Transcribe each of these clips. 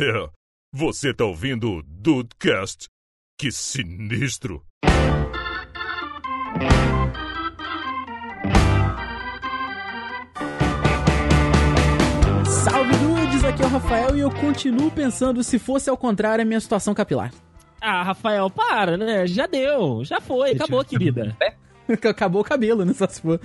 É, você tá ouvindo o Dudecast? Que sinistro! Salve dudes, aqui é o Rafael e eu continuo pensando se fosse ao contrário a minha situação capilar. Ah, Rafael, para, né? Já deu, já foi, acabou, querida. Acabou o cabelo, né? Só se for.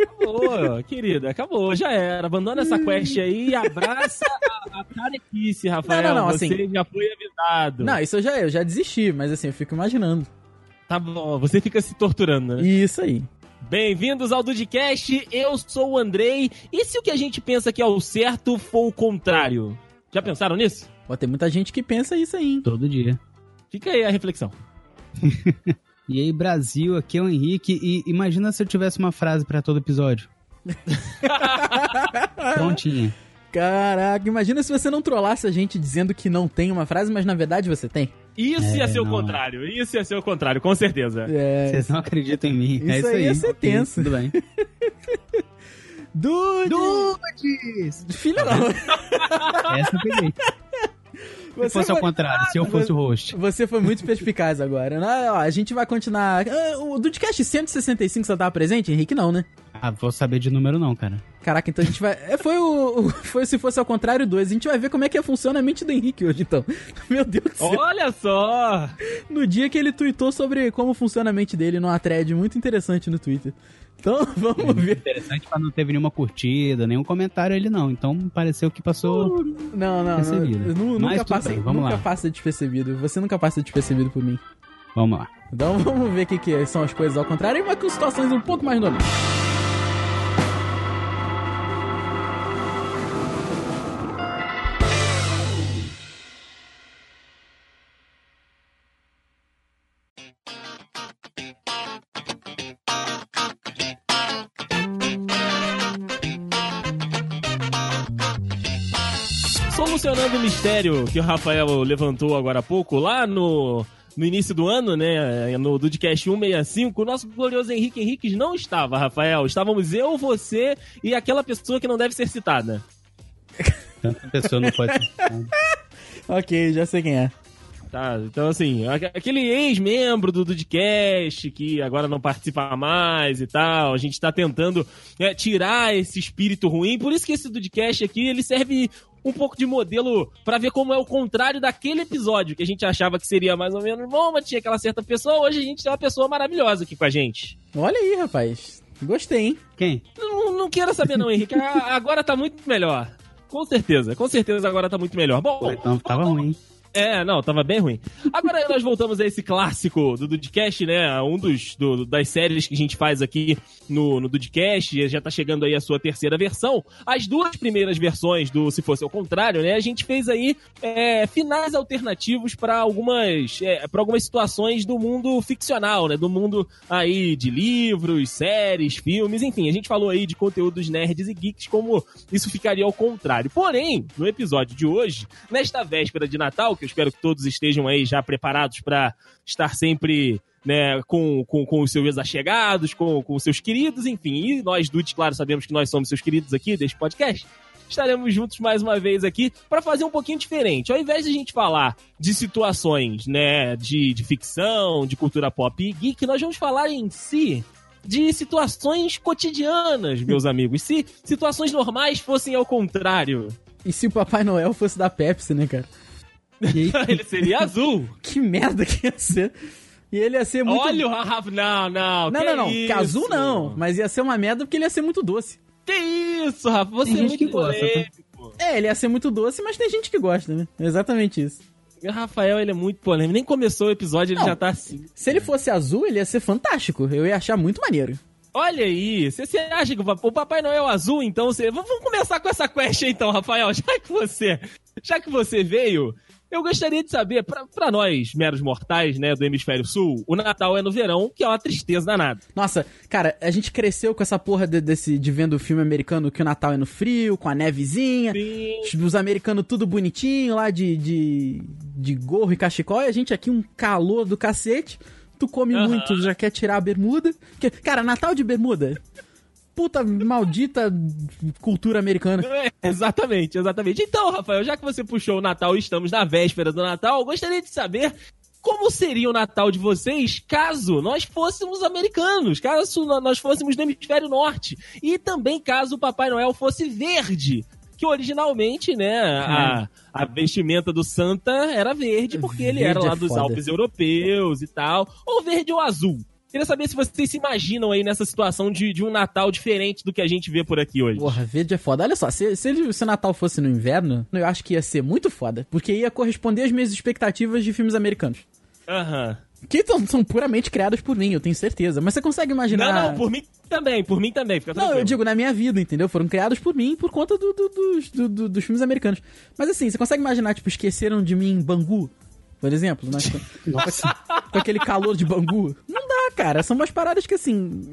Acabou, querida, acabou, já era. Abandona essa quest aí e abraça a, a carequice, Rafael. Não, não, não, Você assim- já foi avisado. Não, isso eu já, eu já desisti, mas assim, eu fico imaginando. Tá bom, você fica se torturando, né? Isso aí. Bem-vindos ao Dudcast, eu sou o Andrei. E se o que a gente pensa que é o certo for o contrário? Já pensaram nisso? Pô, tem muita gente que pensa isso aí, hein? Todo dia. Fica aí a reflexão. E aí, Brasil, aqui é o Henrique. E imagina se eu tivesse uma frase pra todo episódio. Prontinha. Caraca, imagina se você não trollasse a gente dizendo que não tem uma frase, mas na verdade você tem. Isso ia É, ser o não. contrário, isso ia ser o contrário, com certeza. É. Vocês não acreditam em mim. Isso é isso aí aí. ia ser tenso. Tudo bem. Dude! Dudes! Filha não. Essa eu peguei. Se fosse ao foi- contrário, se eu fosse o host. Você foi muito perspicaz agora. Não, ó, a gente vai continuar. Ah, O Dudcast 165 você tava presente, Henrique? Não, né? Ah, vou saber de número não, cara. Caraca, então a gente vai. É, foi o. o- Foi se fosse ao contrário 2. A gente vai ver como é que funciona a mente do Henrique hoje, então. Meu Deus do céu. Olha só! No dia que ele tweetou sobre como funciona a mente dele numa thread muito interessante no Twitter. Então, vamos ver. Interessante, mas não teve nenhuma curtida, nenhum comentário ele não. Então pareceu que passou. Não, não, não. Percebido. eu nu- Mas Nunca, passa, bem, vamos nunca lá. passa despercebido. Você nunca passa despercebido por mim. Vamos lá. Então vamos ver o que, que são as coisas ao contrário, mas com situações um pouco mais normais. Solucionando o mistério que o Rafael levantou agora há pouco, lá no, no início do ano, né, no Dudcast 165, o nosso glorioso Henrique Henriques não estava, Rafael. Estávamos eu, você e aquela pessoa que não deve ser citada. Tanta pessoa não pode. Ok, já sei quem é. Tá, então assim, aquele ex-membro do Dudcast que agora não participa mais e tal, a gente tá tentando é, tirar esse espírito ruim, por isso que esse Dudcast aqui, ele serve um pouco de modelo pra ver como é o contrário daquele episódio que a gente achava que seria mais ou menos bom, mas tinha aquela certa pessoa, hoje a gente tem uma pessoa maravilhosa aqui com a gente. Olha aí, rapaz. Gostei, hein? Quem? Não, não queira saber não, Henrique, agora tá muito melhor. Com certeza, com certeza agora tá muito melhor. Bom, Então tava ruim. É, não, tava bem ruim. Agora nós voltamos a esse clássico do Dudcast, né? Um dos do- das séries que a gente faz aqui no, no Dudcast. Já tá chegando aí a sua terceira versão. As duas primeiras versões do Se Fosse ao Contrário, né? A gente fez aí é, finais alternativos para algumas, é, pra algumas situações do mundo ficcional, né? Do mundo aí de livros, séries, filmes, enfim. A gente falou aí de conteúdos nerds e geeks, como isso ficaria ao contrário. Porém, no episódio de hoje, nesta véspera de Natal, que eu espero que todos estejam aí já preparados para estar sempre né, com, com, com os seus achegados, com, com os seus queridos, enfim. E nós, Dudes, claro, sabemos que nós somos seus queridos aqui deste podcast. Estaremos juntos mais uma vez aqui para fazer um pouquinho diferente. Ao invés de a gente falar de situações, né, de, de ficção, de cultura pop e geek, nós vamos falar em si de situações cotidianas, meus amigos. Se situações normais fossem ao contrário. E se o Papai Noel fosse da Pepsi, né, cara? Ele seria azul. Que merda que ia ser. E ele ia ser muito. Olha o Rafa. Não, não. Não, que não, não. Isso? Que azul não. Mas ia ser uma merda porque ele ia ser muito doce. Que isso, Rafa? Você Tem é gente muito que gosta, tá? É, ele ia ser muito doce, mas tem gente que gosta, né? Exatamente isso. O Rafael, ele é muito polêmico. Nem começou o episódio, ele Não. já tá assim. Se ele fosse azul, ele ia ser fantástico. Eu ia achar muito maneiro. Olha aí, você, você acha que o Pap- o Papai Noel azul, então você. Vamos vamos começar com essa quest aí, então, Rafael. Já que você. Já que você veio, eu gostaria de saber, pra, pra nós, meros mortais, né, do Hemisfério Sul, o Natal é no verão, que é uma tristeza danada. Nossa, cara, a gente cresceu com essa porra de, desse, de vendo o filme americano que o Natal é no frio, com a nevezinha. Sim. Os americanos tudo bonitinho lá de, de, de gorro e cachecol. E a gente aqui um calor do cacete. Tu come Aham. muito, já quer tirar a bermuda. Cara, Natal de bermuda. Puta maldita cultura americana. É, exatamente, exatamente. Então, Rafael, já que você puxou o Natal e estamos na véspera do Natal, eu gostaria de saber como seria o Natal de vocês caso nós fôssemos americanos, caso nós fôssemos do hemisfério norte e também caso o Papai Noel fosse verde. Que originalmente, né, a, a vestimenta do Santa era verde, porque ele Verde era lá é dos foda. Alpes europeus e tal. Ou verde ou azul. Queria saber se vocês se imaginam aí nessa situação de, de um Natal diferente do que a gente vê por aqui hoje. Porra, verde é foda. Olha só, se, se, ele- se o Natal fosse no inverno, eu acho que ia ser muito foda. Porque ia corresponder às minhas expectativas de filmes americanos. Aham. Que tão- são puramente criados por mim, eu tenho certeza. Mas você consegue imaginar. Não, não, por mim também, por mim também, fica Não, eu digo na minha vida, entendeu? Foram criados por mim por conta do- do- dos- do- do- dos filmes americanos. Mas assim, você consegue imaginar, tipo, esqueceram de mim em Bangu, por exemplo? Né? Nossa. Com aquele calor de Bangu? Não dá, cara. São umas paradas que assim.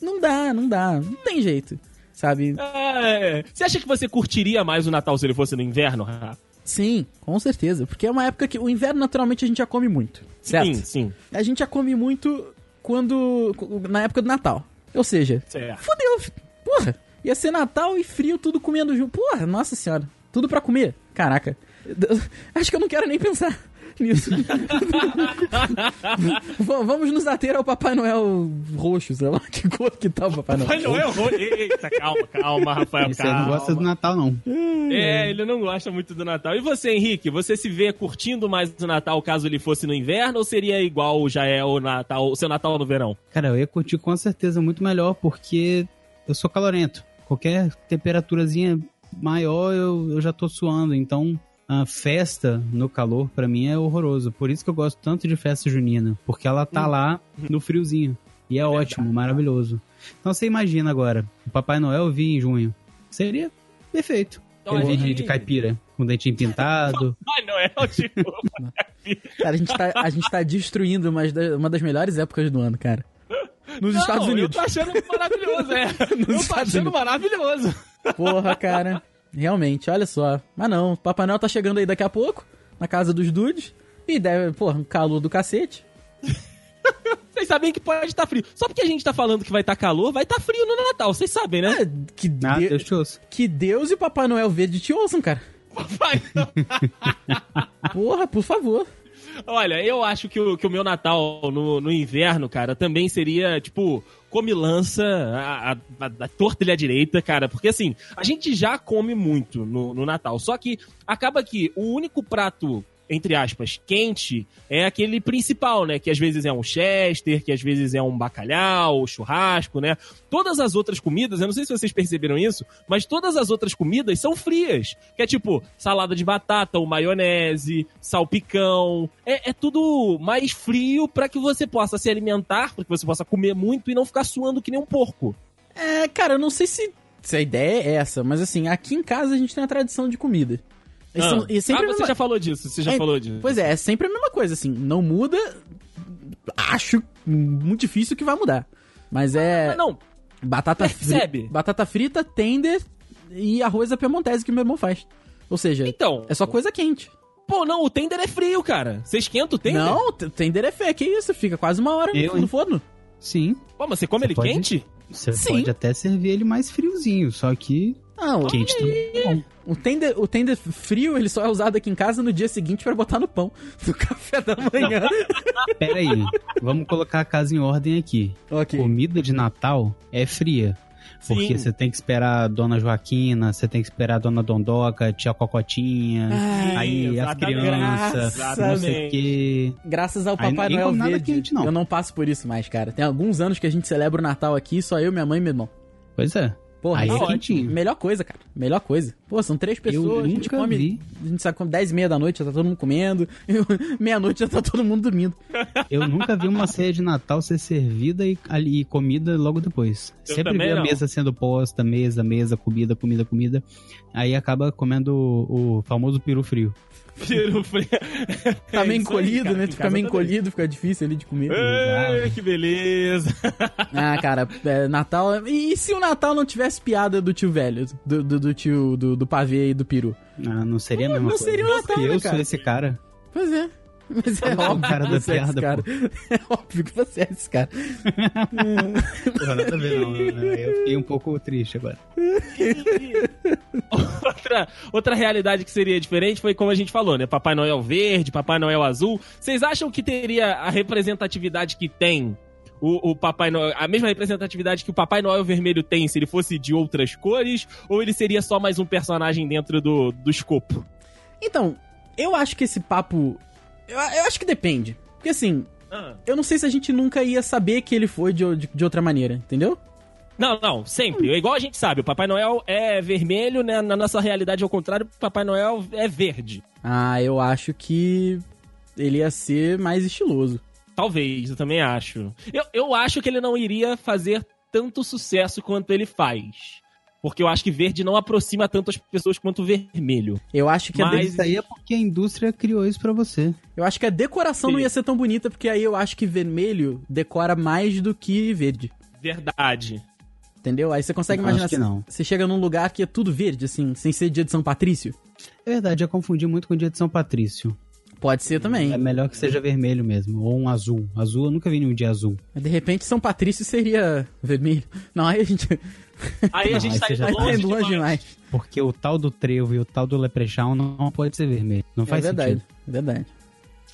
Não dá, não dá. Não tem jeito. Sabe? É, Você acha que você curtiria mais o Natal se ele fosse no inverno, Rafa? Sim, com certeza. Porque é uma época que o inverno naturalmente a gente já come muito. Certo? Sim, sim. A gente já come muito quando. na época do Natal. Ou seja, Certo. fodeu. fi- Porra, ia ser Natal e frio, tudo comendo junto. Porra, nossa senhora. Tudo pra comer. Caraca. Acho que eu não quero nem pensar nisso. V- Vamos nos ater ao Papai Noel roxo, sei lá. Que cor que tá o Papai Noel? Não é horror. Eita, calma, calma, Rafael, Esse aí não gosta do Natal, não. É, ele não gosta muito do Natal. E você, Henrique, você se vê curtindo mais o Natal caso ele fosse no inverno ou seria igual já é o Natal, o seu Natal no verão? Cara, eu ia curtir com certeza muito melhor, porque eu sou calorento. Qualquer temperaturazinha maior, eu, eu já tô suando. Então, a festa no calor, pra mim, é horroroso. Por isso que eu gosto tanto de festa junina. Porque ela tá lá no friozinho. E é ótimo, maravilhoso. Então, você imagina agora, o Papai Noel vir em junho. Seria perfeito. Então, a Aquele gente- de caipira, com dentinho pintado. Ai, não é o tipo. Cara, a gente tá, a gente tá destruindo uma das, uma das melhores épocas do ano, cara. Nos Não, Estados Unidos. Eu tô achando maravilhoso, é. eu tô Estados achando Unidos. maravilhoso. Porra, cara. Realmente, olha só. Mas não, o Papai Noel tá chegando aí daqui a pouco, na casa dos dudes. E deve, porra, um calor do cacete. Vocês sabem que pode estar frio. Só porque a gente tá falando que vai estar calor, vai estar frio no Natal. Vocês sabem, né? É, que, Ah, de- Deus te ouça. que Deus e o Papai Noel Verde te ouçam, cara. Vai. Porra, por favor. Olha, eu acho que o, que o meu Natal no, no inverno, cara, também seria, tipo, comilança, a, a, a, torta e à direita, cara. Porque, assim, a gente já come muito no, no Natal. Só que acaba que o único prato, entre aspas, quente, é aquele principal, né? Que às vezes é um chester, que às vezes é um bacalhau, churrasco, né? Todas as outras comidas, eu não sei se vocês perceberam isso, mas todas as outras comidas são frias. Que é tipo salada de batata ou maionese, salpicão. É, é tudo mais frio pra que você possa se alimentar, pra que você possa comer muito e não ficar suando que nem um porco. É, cara, eu não sei se, se a ideia é essa, mas assim, aqui em casa a gente tem a tradição de comida. Ah, são- e sempre ah, você mesma- já falou disso, você já É, falou disso. Pois é, é sempre a mesma coisa, assim, não muda. Acho muito difícil que vai mudar. Mas é Ah, não, batata percebe. frita, batata frita, tender e arroz à piemontese que meu irmão faz. Ou seja, então. é só coisa quente. Pô, não, o tender é frio, cara. Você esquenta o tender? Não, t- tender é fé, que isso? Fica quase uma hora Eu, no hein? forno. Sim, Pô, mas você come Você ele pode- quente? você Sim. pode até servir ele mais friozinho, só que Não, quente também. O tender, o tender frio, ele só é usado aqui em casa no dia seguinte pra botar no pão. No café da manhã. Pera aí, vamos colocar a casa em ordem aqui. ok. Comida de Natal é fria. Porque Sim. você tem que esperar a Dona Joaquina, você tem que esperar a Dona Dondoca, tia Cocotinha, Ai, aí as crianças, não sei o quê. Graças ao Papai ninguém Noel Verde, quente, não. eu não passo por isso mais, cara. Tem alguns anos que a gente celebra o Natal aqui, só eu, minha mãe e meu irmão. Pois é. Porra, Aí é é quentinho. melhor coisa, cara. Melhor coisa. Pô, são três pessoas, a gente nunca come. vi. A gente sabe come 10 e meia da noite, já tá todo mundo comendo. Meia-noite já tá todo mundo dormindo. Eu nunca vi uma ceia de Natal ser servida e, ali, e comida logo depois. Eu Sempre vi a não. mesa sendo posta, mesa, mesa, comida, comida, comida. Aí acaba comendo o, o famoso peru frio. Peru frio. Tá É meio aí, encolhido, cara, né? Tu fica meio também. encolhido, fica difícil ali de comer. Ei, que beleza. Ah, cara, é, Natal. E se o Natal não tivesse piada do tio velho? Do, do, do tio do, do pavê e do peru? Ah, não seria a Não, mesma não coisa. seria o Natal, eu né, sou esse cara. Pois é. Mas é O óbvio cara que da você é esse piada, cara. É óbvio que você é esse cara. Porra, nada a ver, não. né? Eu fiquei um pouco triste agora. outra, outra realidade que seria diferente foi como a gente falou, né? Papai Noel verde, Papai Noel azul. Vocês acham que teria a representatividade que tem o, o Papai Noel, a mesma representatividade que o Papai Noel vermelho tem se ele fosse de outras cores, ou ele seria só mais um personagem dentro do, do escopo? Então, eu acho que esse papo. Eu, eu acho que depende. Porque assim, eu não sei se a gente nunca ia saber que ele foi de, de, de outra maneira, entendeu? Não, não, sempre. É igual a gente sabe, o Papai Noel é vermelho, né? Na nossa realidade, ao contrário, o Papai Noel é verde. Ah, eu acho que ele ia ser mais estiloso. Talvez, eu também acho. Eu, eu acho que ele não iria fazer tanto sucesso quanto ele faz. Porque eu acho que verde não aproxima tanto as pessoas quanto vermelho. Eu acho que a Mas- Isso aí é porque a indústria criou isso pra você. eu acho que a decoração não Sim. ia ser tão bonita, porque aí eu acho que vermelho decora mais do que verde. Verdade. Entendeu? Aí você consegue Não, imaginar acho que assim, não. você chega num lugar que é tudo verde, assim, sem ser dia de São Patrício. É verdade, eu confundi muito com o dia de São Patrício. Pode ser também. É melhor que seja vermelho mesmo, ou um azul. Azul, eu nunca vi nenhum dia azul. Mas de repente São Patrício seria vermelho. Não, aí a gente Aí a Não, gente aí tá indo tá longe, longe demais. demais. Porque o tal do trevo e o tal do leprechaun não, pode ser vermelho. Não É faz verdade, sentido. é verdade.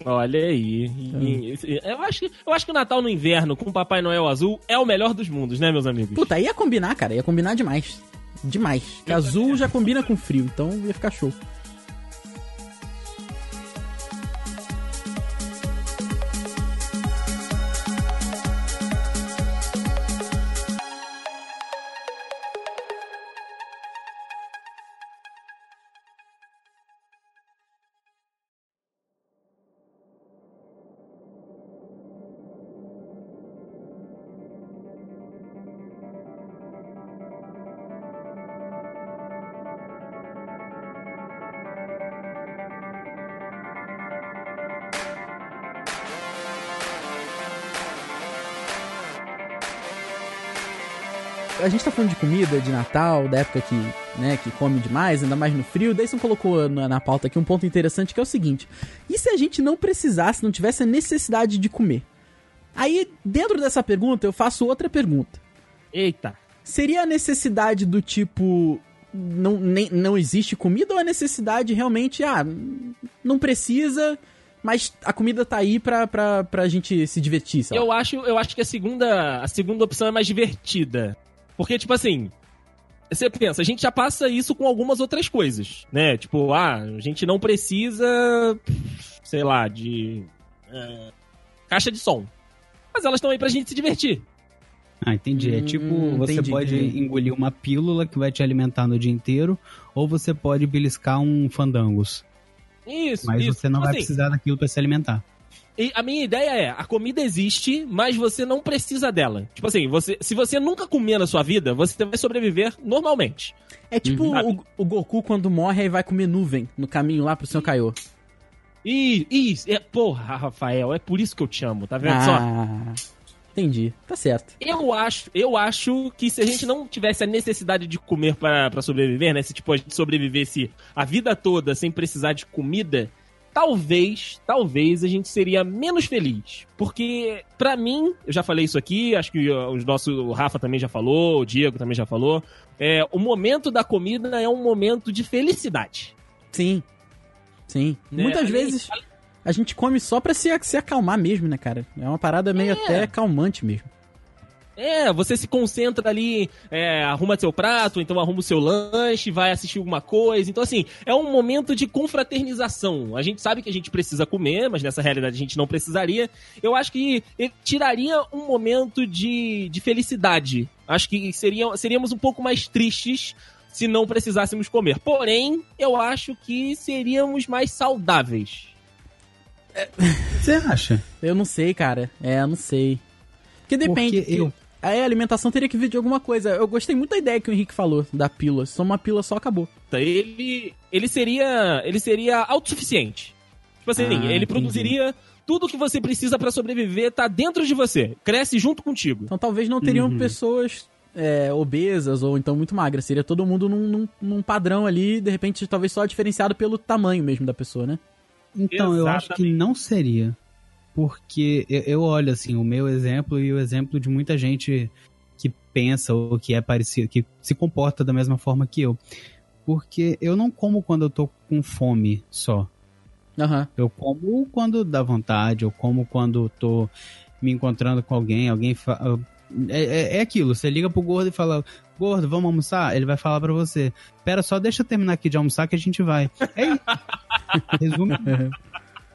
Olha aí. E- Eu acho, que, eu acho que o Natal no inverno com o Papai Noel azul é o melhor dos mundos, né, meus amigos? Puta, aí ia combinar, cara. Ia combinar demais. Demais. Porque azul já combina com frio, então ia ficar show. Falando de comida, de Natal, da época que, né, que come demais, ainda mais no frio. Você colocou na, na pauta aqui um ponto interessante que é o seguinte: e se a gente não precisasse, não tivesse a necessidade de comer? Aí, dentro dessa pergunta, eu faço outra pergunta. Eita. Seria a necessidade do tipo. Não, nem, não existe comida ou a necessidade realmente, ah, não precisa, mas a comida tá aí pra, pra, pra gente se divertir. Eu acho, eu acho que a segunda, a segunda opção é mais divertida. Porque, tipo assim, você pensa, a gente já passa isso com algumas outras coisas, né? Tipo, ah, a gente não precisa, sei lá, de é, caixa de som. Mas elas estão aí pra gente se divertir. Ah, entendi. É Hum, tipo, você entendi, pode entendi. engolir uma pílula que vai te alimentar no dia inteiro, ou você pode beliscar um fandangos. Isso, Mas isso. você não Tipo vai assim, precisar daquilo pra se alimentar. E a minha ideia é, a comida existe, mas você não precisa dela. Tipo assim, você, se você nunca comer na sua vida, você vai sobreviver normalmente. É tipo Uhum. o, o Goku quando morre e vai comer nuvem no caminho lá pro seu Kaiô. E, isso, é, porra, Rafael, é por isso que eu te amo, tá vendo só? Ah, entendi. Tá certo. Eu acho, eu acho que se a gente não tivesse a necessidade de comer pra pra sobreviver, né? Se tipo a gente sobrevivesse a vida toda sem precisar de comida, talvez, talvez a gente seria menos feliz. Porque pra mim, eu já falei isso aqui, acho que ó, os nossos, o Rafa também já falou, o Diego também já falou, é, o momento da comida é um momento de felicidade. Sim. Sim. né? Muitas Além- vezes a gente come só pra se, se acalmar mesmo, né, cara? É uma parada meio É. até calmante mesmo. É, você se concentra ali, é, arruma seu prato, então arruma o seu lanche, vai assistir alguma coisa. Então, assim, é um momento de confraternização. A gente sabe que a gente precisa comer, mas nessa realidade a gente não precisaria. Eu acho que ele tiraria um momento de, de felicidade. Acho que seria, seríamos um pouco mais tristes se não precisássemos comer. Porém, eu acho que seríamos mais saudáveis. Você acha? Eu não sei, cara. É, eu não sei. Porque depende. Porque eu- Aí a alimentação teria que vir de alguma coisa. Eu gostei muito da ideia que o Henrique falou, da pílula. Só uma pílula só acabou. Ele, ele seria ele seria autossuficiente. Tipo assim, Ah, ele entendi. produziria tudo que você precisa pra sobreviver, tá dentro de você, cresce junto contigo. Então talvez não teriam Uhum. pessoas é, obesas ou então muito magras. Seria todo mundo num, num- num padrão ali, de repente talvez só diferenciado pelo tamanho mesmo da pessoa, né? Então, eu acho que Exatamente. não seria. Porque eu, olho, assim, o meu exemplo e o exemplo de muita gente que pensa ou que é parecido, que se comporta da mesma forma que eu. Porque eu não como quando eu tô com fome só. Aham. Eu como quando dá vontade, eu como quando tô me encontrando com alguém, alguém fa... é, é, é aquilo, você liga pro gordo e fala, gordo, vamos almoçar? Ele vai falar pra você, pera só, deixa eu terminar aqui de almoçar que a gente vai. É isso. Resumo.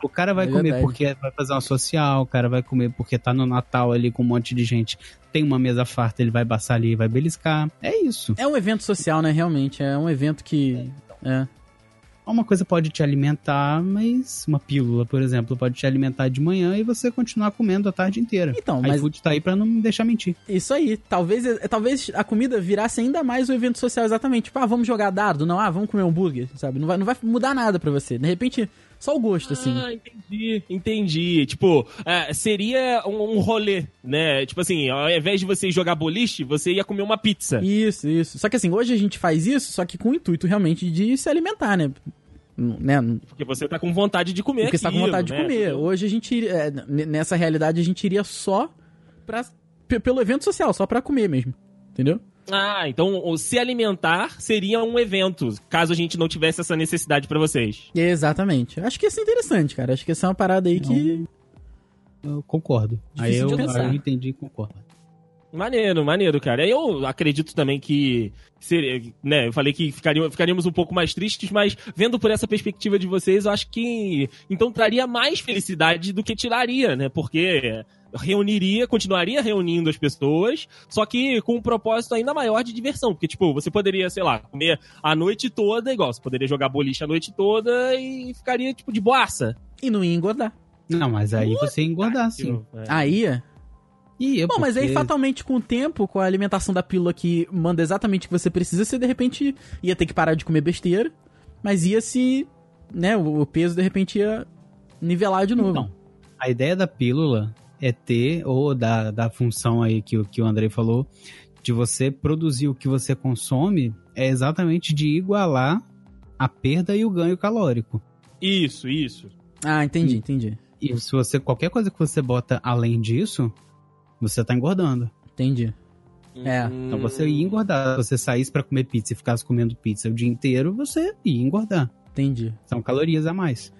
O cara vai É comer verdade. porque vai fazer uma social, o cara vai comer porque tá no Natal ali com um monte de gente, tem uma mesa farta, ele vai passar ali e vai beliscar. É isso. É um evento social, né? Realmente. É um evento que. É. Uma coisa pode te alimentar, mas uma pílula, por exemplo, pode te alimentar de manhã e você continuar comendo a tarde inteira. Então, mas iFood tá aí pra não me deixar mentir. isso aí. Talvez, é, talvez a comida virasse ainda mais o evento social, exatamente. Tipo, ah, vamos jogar dardo? Não, ah, vamos comer hambúrguer, sabe? Não vai, não vai mudar nada pra você. De repente, só o gosto, assim. Ah, entendi, entendi. Tipo, é, seria um, um rolê, né? Tipo assim, ao invés de você jogar boliche, você ia comer uma pizza. Isso, isso. Só que assim, hoje a gente faz isso, só que com o intuito realmente de se alimentar, né? Né? Porque você tá com vontade de comer Porque você tá com vontade de né? comer. Hoje a gente iria, é, nessa realidade a gente iria só pra, pelo evento social, só pra comer mesmo. Entendeu? Ah, então o se alimentar seria um evento, caso a gente não tivesse essa necessidade pra vocês. Exatamente. Acho que ia ser interessante, cara. Acho que essa é uma parada aí que. Eu concordo. Aí eu, aí eu entendi e concordo. Maneiro, maneiro, cara. Eu acredito também que seria, né, eu falei que ficaríamos, ficaríamos um pouco mais tristes, mas vendo por essa perspectiva de vocês, eu acho que então traria mais felicidade do que tiraria, né? Porque reuniria, continuaria reunindo as pessoas, só que com um propósito ainda maior de diversão, porque tipo, você poderia, sei lá, comer a noite toda, igual, você poderia jogar boliche a noite toda e ficaria tipo de boaça. E não ia engordar. Não, mas aí você ia engordar, sim. É. Aí ia. Ia, Bom, mas aí porque- fatalmente com o tempo, com a alimentação da pílula que manda exatamente o que você precisa, você de repente ia ter que parar de comer besteira, mas ia se. né, o o peso de repente ia nivelar de novo. Então, a ideia da pílula é ter, ou da, da função aí que, o- que o Andrei falou, de você produzir o que você consome, é exatamente de igualar a perda e o ganho calórico. Isso, isso. Ah, entendi, entendi. E se você, qualquer coisa que você bota além disso, você tá engordando. Entendi. É. Então você ia engordar. Se você saísse pra comer pizza e ficasse comendo pizza o dia inteiro, você ia engordar. Entendi. São calorias a mais.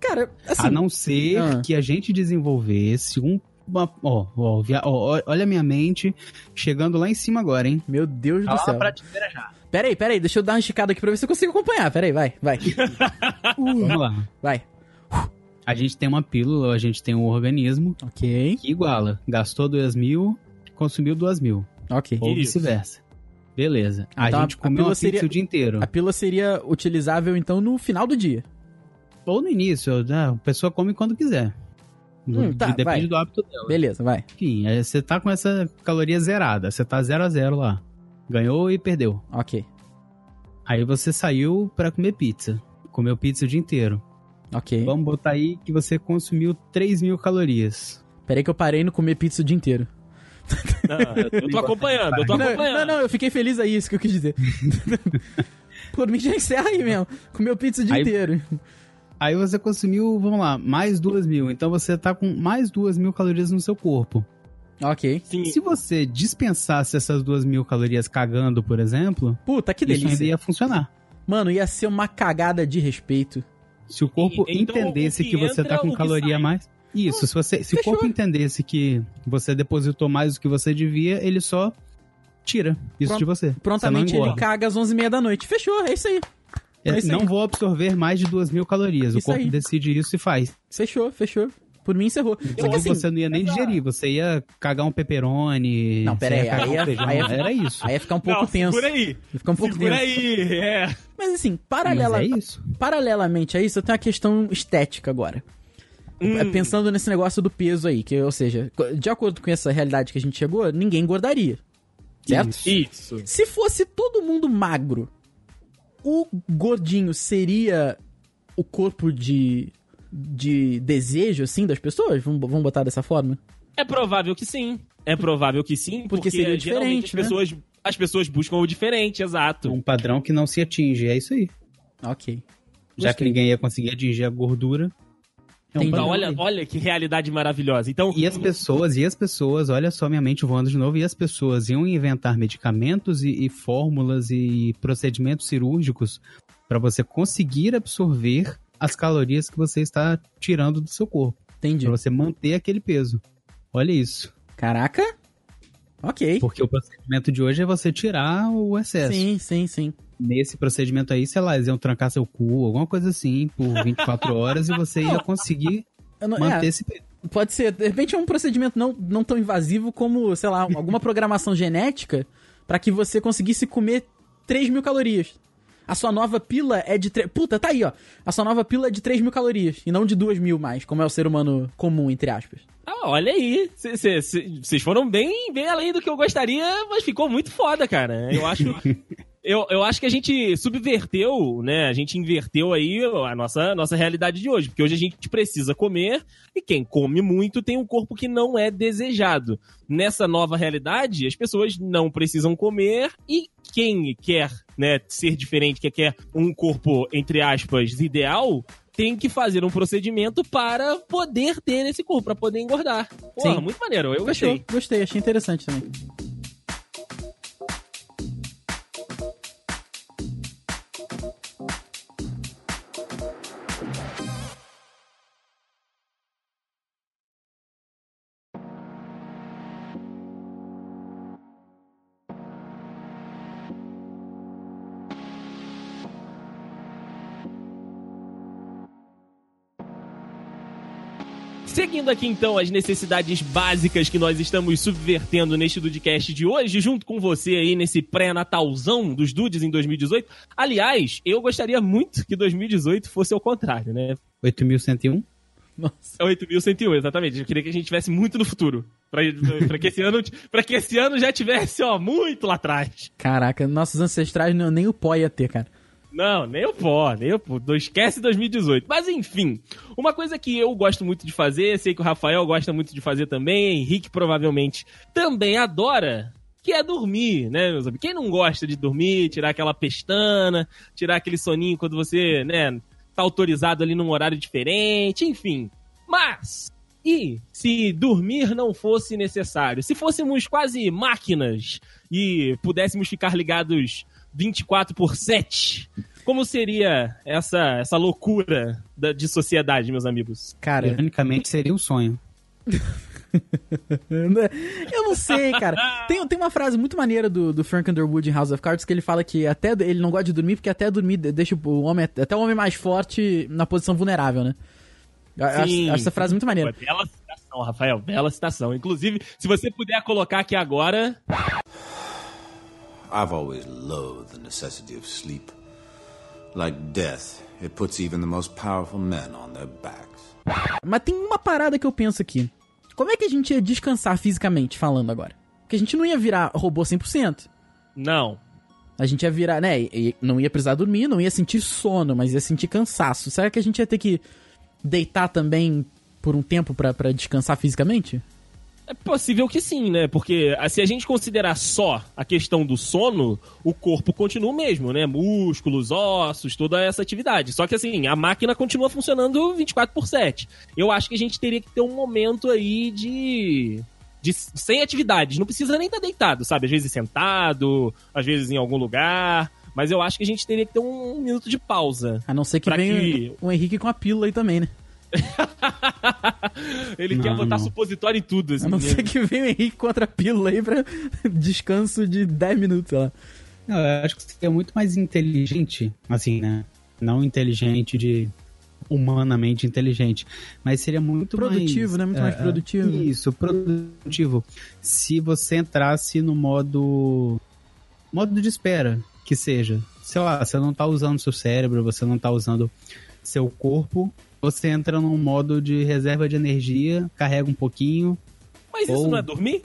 Cara, assim. a não ser ah. que a gente desenvolvesse um. Uma, ó, ó, via- ó, ó, olha a minha mente chegando lá em cima agora, hein? Meu Deus Tá do lá céu. prateleira já. Peraí, peraí, deixa eu dar uma esticada aqui pra ver se eu consigo acompanhar. Peraí, vai, vai. Vamos lá. vai. A gente tem uma pílula, a gente tem um organismo Ok, que iguala. Gastou 2 mil, consumiu 2 mil. ok. Ou vice-versa. Beleza. A Então, gente a- a comeu pílula uma pizza seria- o dia inteiro. A pílula seria utilizável então no final do dia. Ou no início, né? a pessoa come quando quiser. Hum, tá, Depende vai. do hábito dela. Beleza, vai. Enfim, aí você tá com essa caloria zerada. Você tá 0 a 0 lá. Ganhou e perdeu. Ok, Aí você saiu pra comer pizza. Comeu pizza o dia inteiro. ok. Vamos botar aí que você consumiu 3 mil calorias. Peraí que eu parei no comer pizza o dia inteiro. Não, eu tô acompanhando, eu tô Não, acompanhando. não, não, eu fiquei feliz aí, isso que eu quis dizer. Por mim já encerra aí mesmo. Comeu pizza o dia Aí- inteiro. Aí você consumiu, vamos lá, mais 2 mil. Então você tá com mais 2 mil calorias no seu corpo. Ok. Sim. Se você dispensasse essas 2 mil calorias cagando, por exemplo, Puta, que isso ainda delícia. ia funcionar. Mano, ia ser uma cagada de respeito. Se o corpo E- então, entendesse o que que você tá com caloria a sai. mais. Isso, se, você, se o corpo entendesse que você depositou mais do que você devia, ele só tira isso Pronto. de você. Prontamente você ele caga às 11h30 da noite. Fechou, é isso aí. É, É não vou absorver mais de 2 mil calorias. Isso o corpo aí. decide isso e faz. Fechou, fechou. Por mim encerrou. Só Então que assim, você não ia nem digerir, você ia cagar um pepperoni. Não, pera aí, aí um ia- feijão, aí ia- Era isso. aí ia ficar um pouco Não, tenso. segura aí. Ia ficar um pouco tenso. aí, é. Mas assim, Mas paralela, é isso. paralelamente a isso, eu tenho uma questão estética agora. Hum. É, Pensando nesse negócio do peso aí, que, ou seja, de acordo com essa realidade que a gente chegou, ninguém engordaria. Certo? Isso. Se fosse todo mundo magro, o gordinho seria o corpo de, de desejo, assim, das pessoas? Vamos, vamos botar dessa forma? É provável que sim. É provável que sim, porque, Porque seria geralmente diferente, né? as pessoas, as pessoas buscam o diferente, exato. Um padrão que não se atinge, é isso aí. Ok. Já que Gostei. ninguém ia conseguir atingir a gordura. É um. Então, olha, olha que realidade maravilhosa. Então, E as pessoas, e as pessoas, olha só minha mente voando de novo, e as pessoas iam inventar medicamentos e, e fórmulas e procedimentos cirúrgicos para você conseguir absorver as calorias que você está tirando do seu corpo, Entendi. para você manter aquele peso. Olha isso. Caraca. Ok. Porque o procedimento de hoje é você tirar o excesso. Sim, sim, sim. Nesse procedimento aí, sei lá, eles iam trancar seu cu, alguma coisa assim, por 24 horas e você ia conseguir não- manter é, esse peso. pode ser. De repente é um procedimento não, não tão invasivo como, sei lá, alguma programação genética pra que você conseguisse comer 3 mil calorias. A sua nova pila é de. tre- Puta, tá aí, ó. A sua nova pila é de 3 mil calorias e não de 2 mil mais, como é o ser humano comum, entre aspas. ah, olha aí. Vocês foram bem, bem além do que eu gostaria, mas ficou muito foda, cara. Eu acho. Eu, eu acho que a gente subverteu, né? A gente inverteu aí a nossa, nossa realidade de hoje. Porque hoje a gente precisa comer e quem come muito tem um corpo que não é desejado. Nessa nova realidade, as pessoas não precisam comer e quem quer né, ser diferente, que quer um corpo, entre aspas, ideal, tem que fazer um procedimento para poder ter esse corpo, para poder engordar. Porra, Sim. muito maneiro. Eu gostei. Gostei, achei interessante também. Seguindo aqui então as necessidades básicas que nós estamos subvertendo neste Dudecast de hoje, junto com você aí nesse pré-natalzão dos Dudes em 2018. Aliás, eu gostaria muito que 2018 fosse ao contrário, né? 8101? Nossa. É 8.101, exatamente. Eu queria que a gente tivesse muito no futuro. Pra, pra que esse ano, pra que esse ano já tivesse, ó, muito lá atrás. Caraca, nossos ancestrais não- nem o pó ia ter, cara. Não, nem o pó, nem o pó. Esquece 2018. Mas enfim, uma coisa que eu gosto muito de fazer, sei que o Rafael gosta muito de fazer também, Henrique provavelmente também adora, que é dormir, né, meus amigos? Quem não gosta de dormir, tirar aquela pestana, tirar aquele soninho quando você, né, tá autorizado ali num horário diferente, enfim. Mas, e se dormir não fosse necessário? Se fôssemos quase máquinas e pudéssemos ficar ligados 24 por 7, como seria essa, essa loucura da- de sociedade, meus amigos? Cara, Ironicamente seria um sonho. eu não sei, cara. Tem, tem uma frase muito maneira do, do Frank Underwood em House of Cards que ele fala que até ele não gosta de dormir porque até dormir deixa o homem, até o homem mais forte na posição vulnerável, né? Eu acho, Sim. acho essa frase muito maneira. Bela citação, Rafael, bela citação. Inclusive, se você puder colocar aqui agora. I've always loathed the necessity of sleep. Like death, it puts even the most powerful men on their backs. Mas tem uma parada que eu penso aqui. Como é que a gente ia descansar fisicamente falando agora? Porque a gente não ia virar robô 100%. Não. A gente ia virar, né? não ia precisar dormir, não ia sentir sono, mas ia sentir cansaço. Será que a gente ia ter que deitar também por um tempo pra, pra descansar fisicamente? É possível que sim, né? Porque ah, se a gente considerar só a questão do sono, o corpo continua o mesmo, né? Músculos, ossos, toda essa atividade. Só que assim, a máquina continua funcionando 24 por 7. Eu acho que a gente teria que ter um momento aí de. De, sem atividades, não precisa nem estar deitado, sabe? Às vezes sentado, às vezes em algum lugar. Mas eu acho que a gente teria que ter um minuto de pausa. A não ser que venha que- o Henrique com a pílula aí também, né? Ele Não, quer botar não. supositório em tudo, esse A não menino. ser que venha o Henrique com outra pílula aí pra descanso de 10 minutos, sei lá. Não, eu acho que seria muito mais inteligente, assim, né? Não inteligente de humanamente inteligente, mas seria muito Produtivo, mais, né? Muito mais produtivo. Isso, produtivo. Se você entrasse no modo modo de espera, que seja, sei lá, você não tá usando seu cérebro, você não tá usando seu corpo, você entra num modo de reserva de energia, carrega um pouquinho, Mas isso Ou- não é dormir?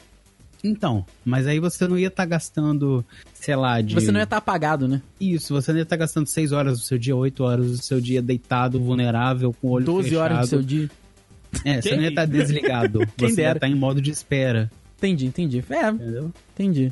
então, mas aí você não ia estar gastando, sei lá, de Você não ia estar apagado, né? Isso, você não ia estar gastando 6 horas do seu dia, 8 horas do seu dia deitado, vulnerável, com o olho 12 fechado. horas do seu dia. É, você Que não ia estar desligado. Quem você ia dera. estar em modo de espera, Entendi, entendi. É, entendeu? entendi.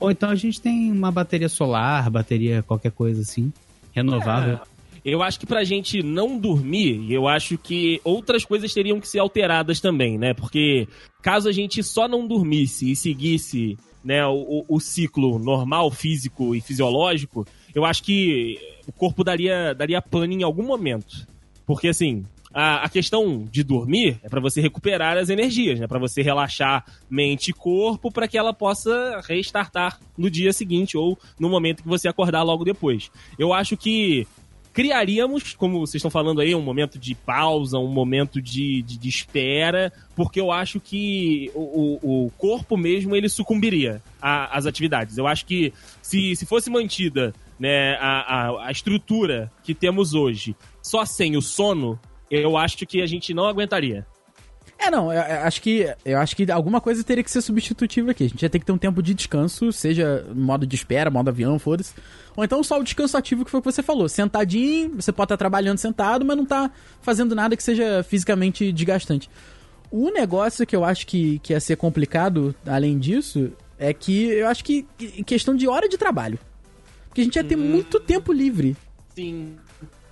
Ou então a gente tem uma bateria solar, bateria qualquer coisa assim, renovável. Eu acho que pra gente não dormir, eu acho que outras coisas teriam que ser alteradas também, né? Porque caso a gente só não dormisse e seguisse né, o, o ciclo normal, físico e fisiológico, eu acho que o corpo daria, daria pane em algum momento. Porque assim, a, questão de dormir é para você recuperar as energias, né? Para você relaxar mente e corpo para que ela possa restartar no dia seguinte ou no momento que você acordar logo depois. Eu acho que criaríamos, como vocês estão falando aí, um momento de pausa, um momento de, de, de espera, porque eu acho que o, o, o corpo mesmo ele sucumbiria às atividades. Eu acho que se, se fosse mantida né, a, a, a estrutura que temos hoje só sem o sono, eu acho que a gente não aguentaria. É, não, eu, eu acho que eu acho que alguma coisa teria que ser substitutiva aqui. A gente ia ter que ter um tempo de descanso, seja modo de espera, modo avião, foda-se. Ou então só o descanso ativo que foi o que você falou. Sentadinho, você pode estar trabalhando sentado, mas não tá fazendo nada que seja fisicamente desgastante. O negócio que eu acho que, que ia ser complicado, além disso, é que eu acho que em questão de hora de trabalho. Porque a gente ia ter hum. muito tempo livre. Sim.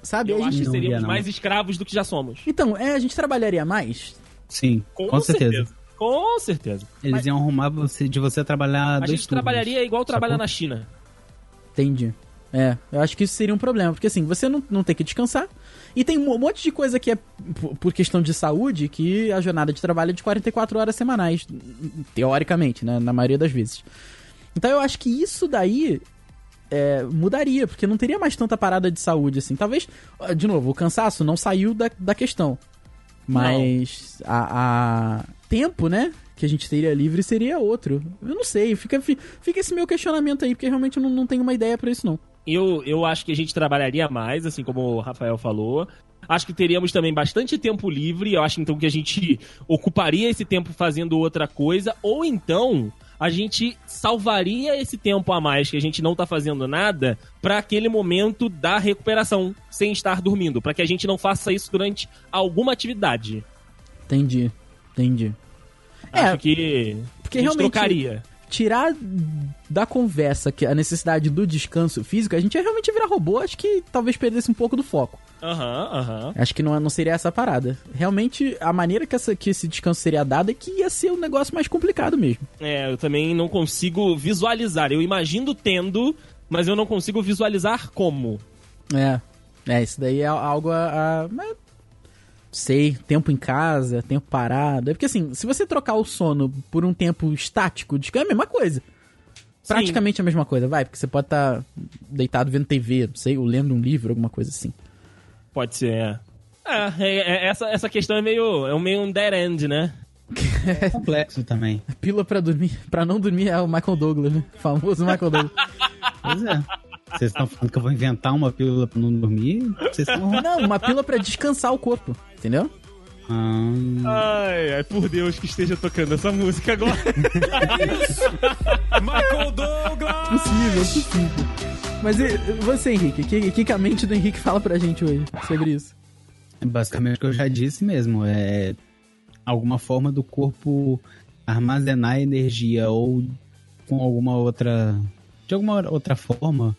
Sabe? Eu a acho gente... que seríamos mais escravos do que já somos. Então, é, a gente trabalharia mais? Sim, com, com certeza. certeza. Com certeza. Eles Mas... iam arrumar você, de você trabalhar A dois gente turnos. trabalharia igual trabalha na China. Entendi. É, eu acho que isso seria um problema, porque assim, você não, não tem que descansar. E tem um monte de coisa que é por questão de saúde, que a jornada de trabalho é de 44 horas semanais, teoricamente, né, na maioria das vezes. Então eu acho que isso daí é, mudaria, porque não teria mais tanta parada de saúde, assim. Talvez, de novo, o cansaço não saiu da, da questão. Mas a, a, tempo, né? Que a gente teria livre seria outro. Eu não sei, fica, fica esse meu questionamento aí, porque realmente eu não, não tenho uma ideia para isso, não. Eu, eu acho que a gente trabalharia mais, assim como o Rafael falou. Acho que teríamos também bastante tempo livre. Eu acho então que a gente ocuparia esse tempo fazendo outra coisa. Ou então a gente salvaria esse tempo a mais que a gente não tá fazendo nada para aquele momento da recuperação, sem estar dormindo, para que a gente não faça isso durante alguma atividade. Entendi, entendi. Acho é, que porque a gente realmente trocaria. Tirar da conversa que a necessidade do descanso físico, a gente ia realmente virar robô, acho que talvez perdesse um pouco do foco. Aham, uhum, aham. Uhum. Acho que não, não seria essa parada. Realmente, a maneira que, essa, que esse descanso seria dado é que ia ser um negócio mais complicado mesmo. É, eu também não consigo visualizar. Eu imagino tendo, mas eu não consigo visualizar como. É. É, isso daí é algo a. a sei, tempo em casa, tempo parado. É porque assim, se você trocar o sono por um tempo estático, é a mesma coisa. Praticamente Sim. a mesma coisa, vai, porque você pode estar tá deitado vendo TV, não sei, ou lendo um livro, alguma coisa assim. Pode ser, é. É, é, é essa, essa questão é meio, é meio um dead end, né? É complexo também. Pílula pra dormir, pra não dormir é o Michael Douglas, né? O famoso Michael Douglas. pois é. Vocês estão falando que eu vou inventar uma pílula pra não dormir? Vocês estão... Não, uma pílula pra descansar o corpo, entendeu? Ah. Ai, ai, por Deus que esteja tocando essa música agora. Michael Douglas! Possível, possível. Mas e, você, Henrique, o que, que, que a mente do Henrique fala pra gente hoje sobre isso? Basicamente o que eu já disse mesmo. É alguma forma do corpo armazenar energia ou com alguma outra. de alguma outra forma.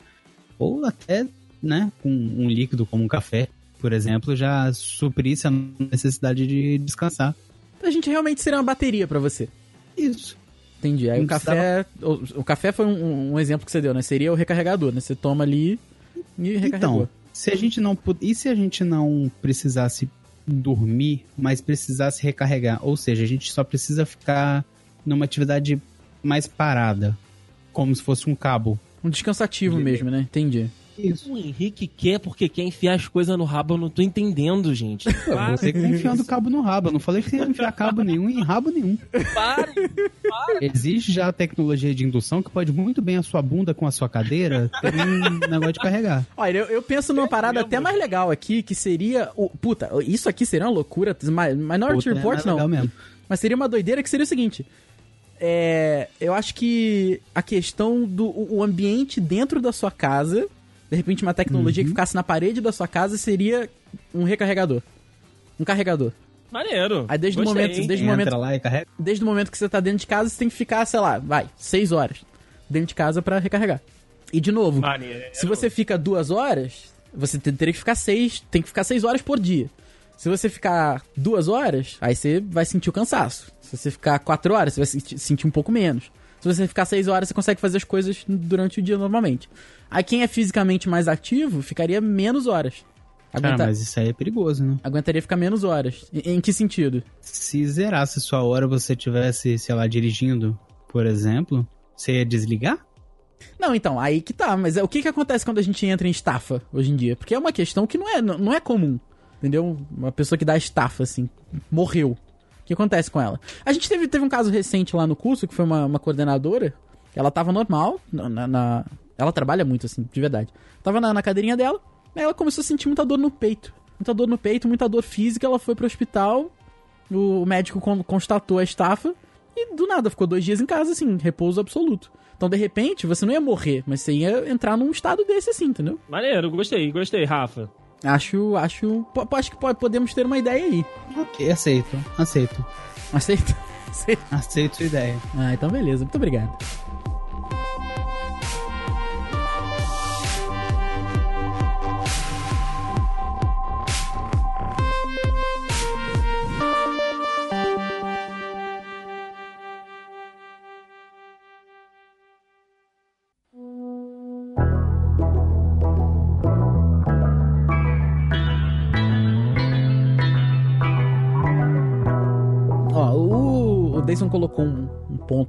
Ou até, né, com um líquido como um café, por exemplo, já suprisse a necessidade de descansar. A gente realmente seria uma bateria para você. Isso. Entendi. Aí o café. O, o, café foi um, um, exemplo que você deu, né? Seria o recarregador, né? Você toma ali e recarregou. Então, se a gente não. E se a gente não precisasse dormir, mas precisasse recarregar? Ou seja, a gente só precisa ficar numa atividade mais parada. Como se fosse um cabo. Um descansativo mesmo, né? Entendi. Isso. O Henrique quer porque quer enfiar as coisas no rabo, eu não tô entendendo, gente. Para. Você que tá enfiando cabo no rabo, eu não falei que você ia enfiar cabo nenhum em rabo nenhum. Pare, pare. Existe já a tecnologia de indução que pode muito bem a sua bunda com a sua cadeira ter um negócio de carregar. Olha, eu, eu penso numa parada até mais legal aqui, que seria o... Puta, isso aqui seria uma loucura, Minority Puta, Report é não. Mesmo. Mas seria uma doideira que seria o seguinte... É, eu acho que a questão do o ambiente dentro da sua casa de repente, uma tecnologia uhum. que ficasse na parede da sua casa seria um recarregador. Um carregador. Maneiro. Aí desde o momento, desde o momento, lá e carrega. desde o momento que você tá dentro de casa, você tem que ficar, sei lá, vai, seis horas dentro de casa para recarregar. E de novo, Maneiro. se você fica duas horas, você te- teria que ficar seis, tem que ficar seis horas por dia. Se você ficar duas horas, aí você vai sentir o cansaço. Se você ficar quatro horas, você vai senti- sentir um pouco menos. Se você ficar seis horas, você consegue fazer as coisas durante o dia normalmente. Aí quem é fisicamente mais ativo, ficaria menos horas. Cara, Aguenta- mas isso aí é perigoso, né? Aguentaria ficar menos horas. Em, que sentido? Se zerasse sua hora você tivesse, sei lá, dirigindo, por exemplo, você ia desligar? Não, então, aí que tá. Mas é, o que que acontece quando a gente entra em estafa hoje em dia? Porque é uma questão que não é, não é comum. Entendeu? Uma pessoa que dá estafa, assim, morreu. O que acontece com ela? A gente teve, teve um caso recente lá no curso, que foi uma, uma coordenadora. Ela tava normal, na, na- Ela trabalha muito, assim, de verdade. Tava na, na cadeirinha dela, aí ela começou a sentir muita dor no peito. Muita dor no peito, muita dor física. Ela foi pro hospital, o médico con- constatou a estafa e do nada ficou dois dias em casa, assim, repouso absoluto. Então, de repente, você não ia morrer, mas você ia entrar num estado desse, assim, entendeu? Maneiro, gostei, gostei, Rafa. Acho, acho, acho que po- podemos ter uma ideia aí. Ok, aceito, aceito. Aceita. Aceito sua ideia. Ah, então beleza. Muito obrigado.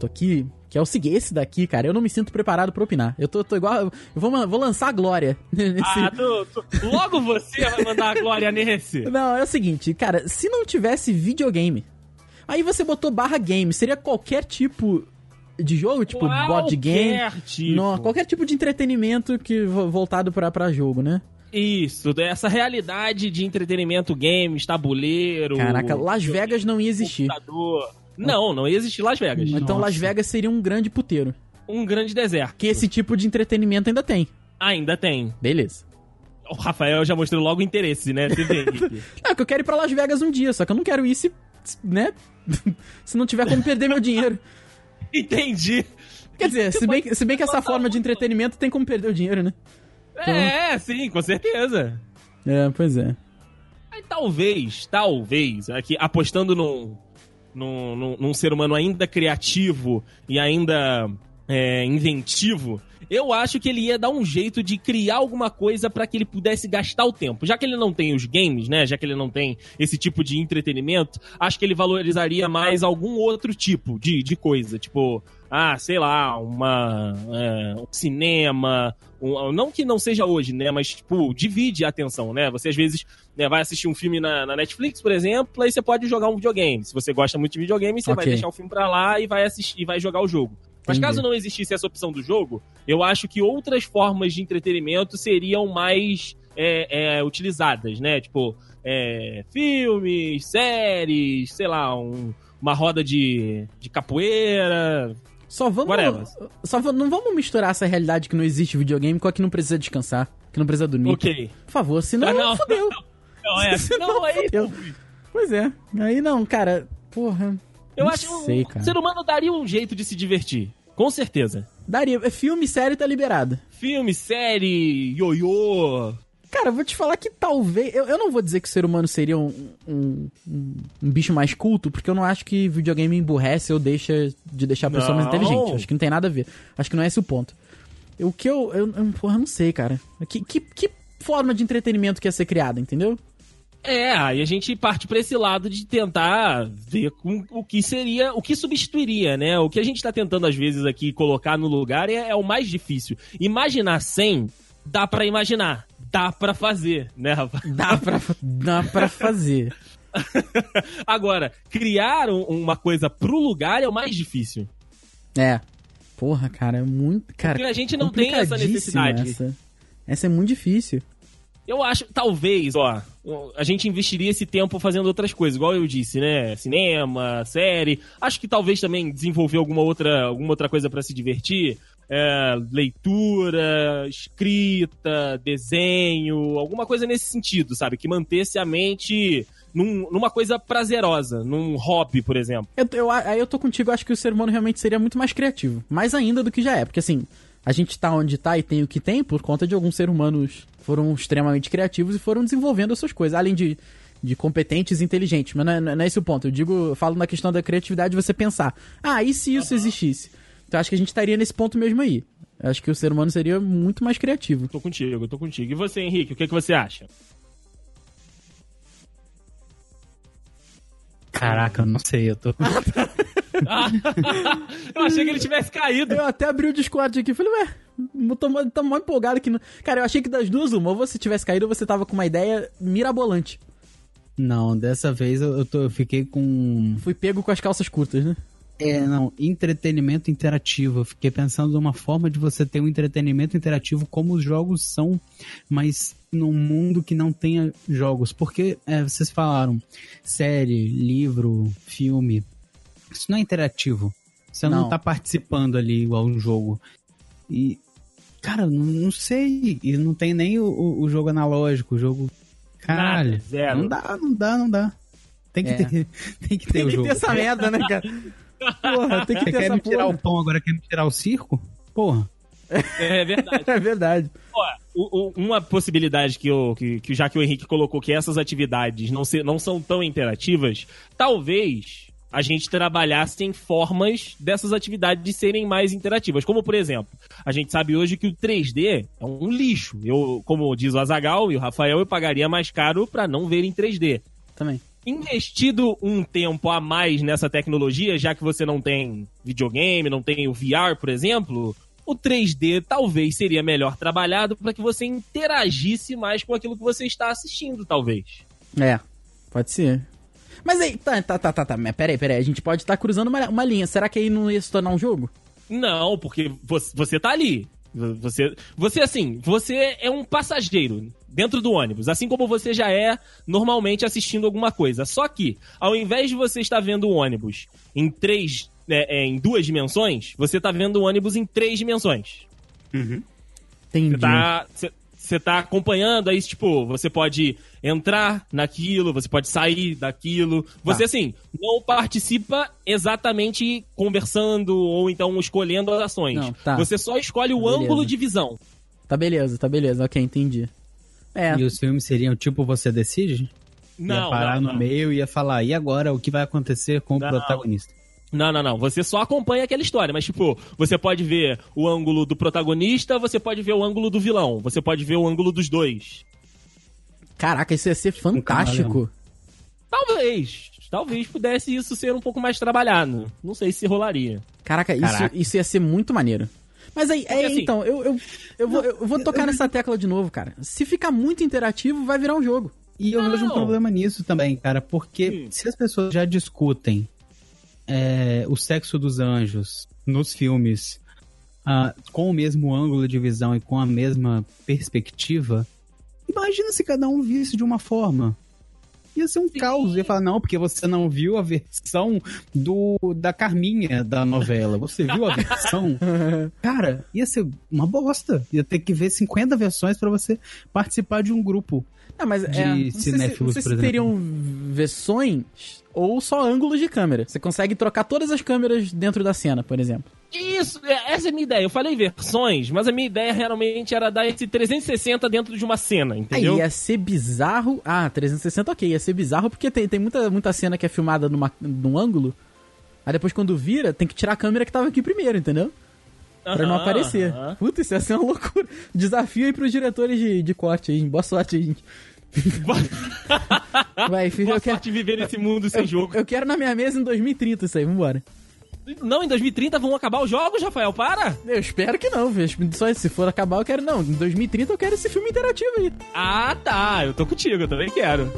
Ponto aqui, que é o seguinte, esse daqui, cara, eu não me sinto preparado pra opinar. Eu tô, tô igual, eu vou, vou lançar a glória nesse... Ah, tu, tu- logo você vai mandar a glória nesse. Não, é o seguinte, cara, se não tivesse videogame, aí você botou barra game, seria qualquer tipo de jogo, tipo board game, Qualquer tipo. não, qualquer tipo de entretenimento que vo- voltado pra, pra jogo, né? Isso, essa realidade de entretenimento, games, tabuleiro. Caraca, Las Vegas não ia existir. computador. Não, não ia existir Las Vegas. Então Las Vegas seria um grande puteiro, Um grande deserto. que esse tipo de entretenimento ainda tem. Ainda tem. Beleza. O Rafael já mostrou logo o interesse, né? Você. Não, que eu quero ir pra Las Vegas um dia, só que eu não quero ir se, né? se não tiver como perder meu dinheiro. Entendi. Quer dizer, se bem, que- se bem que essa forma de entretenimento tem como perder o dinheiro, né? É, sim, com certeza. É, pois é. Aí talvez, talvez, aqui apostando num, num, num, num ser humano ainda criativo e ainda é, inventivo, eu acho que ele ia dar um jeito de criar alguma coisa pra que ele pudesse gastar o tempo. Já que ele não tem os games, né? Já que ele não tem esse tipo de entretenimento, acho que ele valorizaria mais algum outro tipo de, de coisa. Tipo, ah, sei lá, uma, é, um cinema. um- não que não seja hoje, né? Mas, tipo, divide a atenção, né? Você às vezes né, vai assistir um filme na, na Netflix, por exemplo, aí você pode jogar um videogame. Se você gosta muito de videogame, você vai Ok. deixar o filme pra lá e vai assistir, e vai jogar o jogo. Mas Entendi. caso não existisse essa opção do jogo, eu acho que outras formas de entretenimento seriam mais é, é, utilizadas, né? Tipo, é, filmes, séries, sei lá, um- uma roda de, de capoeira. Só vamos. Whatever. Só não vamos misturar essa realidade que não existe videogame com a que não precisa descansar, que não precisa dormir. Ok. Por favor, senão Ah, não. fodeu. Não, é, não, aí, fodeu. Pois é. Aí não, cara. Porra. eu não acho que cara. ser humano daria um jeito de se divertir. Com certeza. Daria. É Filme, série tá liberado. Filme, série, ioiô. Cara, eu vou te falar que talvez. Eu, eu não vou dizer que o ser humano seria um, um, um- um bicho mais culto, porque eu não acho que videogame emburrece ou deixa de deixar a pessoa mais Não. inteligente. Acho que não tem nada a ver. Acho que não é esse o ponto. O que eu. eu, eu porra, não sei, cara. Que, que, que forma de entretenimento que ia ser criada, entendeu? É, aí a gente parte pra esse lado de tentar ver com o que seria, o que substituiria, né? O que a gente tá tentando às vezes aqui colocar no lugar é, é o mais difícil. Imaginar sem, dá pra imaginar, dá pra fazer, né, rapaz? Dá pra, dá pra fazer. Agora, criar um- uma coisa pro lugar é o mais difícil. É. Porra, cara, é muito. Cara, Porque a gente não tem essa necessidade. Essa. essa é muito difícil. Eu acho, talvez, ó, a gente investiria esse tempo fazendo outras coisas, igual eu disse, né? Cinema, série. Acho que talvez também desenvolver alguma outra, alguma outra coisa pra se divertir. É, leitura, escrita, desenho, alguma coisa nesse sentido, sabe? Que mantesse a mente num- numa coisa prazerosa, num hobby, por exemplo. Eu, eu- aí eu tô contigo, acho que o ser humano realmente seria muito mais criativo. Mais ainda do que já é. Porque assim, A gente tá onde tá e tem o que tem por conta de alguns seres humanos foram extremamente criativos e foram desenvolvendo as suas coisas, além de, de competentes e inteligentes. Mas não é, não é esse o ponto. Eu digo, eu falo na questão da criatividade você pensar, ah, e se isso existisse? Então acho que a gente estaria nesse ponto mesmo aí. Eu acho que o ser humano seria muito mais criativo. Tô contigo, tô contigo. E você, Henrique, o que, que você acha? Caraca, eu não sei, eu tô. eu achei que ele tivesse caído. Eu até abri o Discord aqui e falei, ué, tô, mó- tô mó empolgado aqui. No... Cara, eu achei que das duas, uma, ou você tivesse caído ou você tava com uma ideia mirabolante. Não, dessa vez eu, eu, tô, eu fiquei com. Fui pego com as calças curtas, né? É, não, entretenimento interativo. Eu fiquei pensando numa forma de você ter um entretenimento interativo como os jogos são, mas num mundo que não tenha jogos. Porque é, vocês falaram, série, livro, filme. Isso não é interativo. Você não, Não. tá participando ali igual um jogo. E, cara, não, não sei. E não tem nem o, o- jogo analógico, o jogo. Caralho. Nada. Não dá, não dá, não dá. Tem que É. ter, tem que ter Tem que ter essa merda, né, cara? Porra, tem que ter quer essa me tirar porra. o pão, agora quer me tirar o circo? Porra. É verdade. É verdade. Ó, o- uma possibilidade que, eu, que, que já que o Henrique colocou que essas atividades não, se, não são tão imperativas, talvez a gente trabalhasse em formas dessas atividades serem mais interativas. Como, por exemplo, a gente sabe hoje que o 3D é um lixo. Eu, como diz o Azagal e o Rafael, eu pagaria mais caro pra não ver em 3D. Também. Investido um tempo a mais nessa tecnologia, já que você não tem videogame, não tem o VR, por exemplo, o 3D talvez seria melhor trabalhado para que você interagisse mais com aquilo que você está assistindo, talvez. É, pode ser. Mas aí, tá, tá, tá, tá, tá. Peraí, peraí. A gente pode estar cruzando uma, uma linha. Será que aí não ia se tornar um jogo? Não, porque você, você tá ali. Você, você, assim, você é um passageiro dentro do ônibus, assim como você já é normalmente assistindo alguma coisa. Só que, ao invés de você estar vendo o ônibus em três, né, é, em duas dimensões, você tá vendo o ônibus em três dimensões. Entendi. Você tá, você- tá acompanhando, aí, tipo, você pode entrar naquilo, você pode sair daquilo. Você, Tá. assim, não participa exatamente conversando ou então escolhendo as ações. Não, tá. Você só escolhe o Beleza. ângulo de visão. Tá beleza, tá beleza. Ok, entendi. É, E os filmes seriam tipo Você Decide? Não, ia parar não, no não. meio e ia falar, e agora o que vai acontecer com Não. o protagonista? Não, não, não. Você só acompanha aquela história. Mas, tipo, você pode ver o ângulo do protagonista, você pode ver o ângulo do vilão, você pode ver o ângulo dos dois. caraca, isso ia ser fantástico. Talvez. Talvez pudesse isso ser um pouco mais trabalhado. Não sei se rolaria. Caraca, isso, Caraca. isso ia ser muito maneiro. Mas aí, aí, assim- então, eu, eu, eu, vou, eu vou tocar nessa tecla de novo, cara. Se ficar muito interativo, vai virar um jogo. E eu Não. vejo um problema nisso também, cara, porque Hum. se as pessoas já discutem é, o sexo dos anjos nos filmes ah, com o mesmo ângulo de visão e com a mesma perspectiva, imagina se cada um visse de uma forma. Ia ser um caos. Ia falar, não, porque você não viu a versão do da Carminha da novela. Você viu a versão? Cara, ia ser uma bosta. Ia ter que ver 50 versões pra você participar de um grupo. Ah, mas De é, não sei se, cinéfilos, não sei se por exemplo. teriam versões ou só ângulos de câmera. Você consegue trocar todas as câmeras dentro da cena, por exemplo. Isso, é- essa é a minha ideia. Eu falei versões, mas a minha ideia realmente era dar esse 360 dentro de uma cena, Aí entendeu? ia ser bizarro. Ah, 360 ok, ia ser bizarro porque tem, tem muita, muita cena que é filmada numa, num ângulo. Aí depois quando vira, tem que tirar a câmera que tava aqui primeiro, entendeu? Pra não Aham, aparecer. aham. Puta, isso ia ser uma loucura. Desafio aí pros diretores de, de corte aí. Boa sorte aí, gente. Vai, filho, Boa eu quero, sorte viver nesse mundo sem jogo. eu quero na minha mesa em 2030 isso aí, vambora. Não, em 2030 vão acabar os jogos, Rafael, para! Eu espero que não, viu? Só se for acabar eu quero não. Em 2030 eu quero esse filme interativo aí. Ah, tá, eu tô contigo, eu também quero.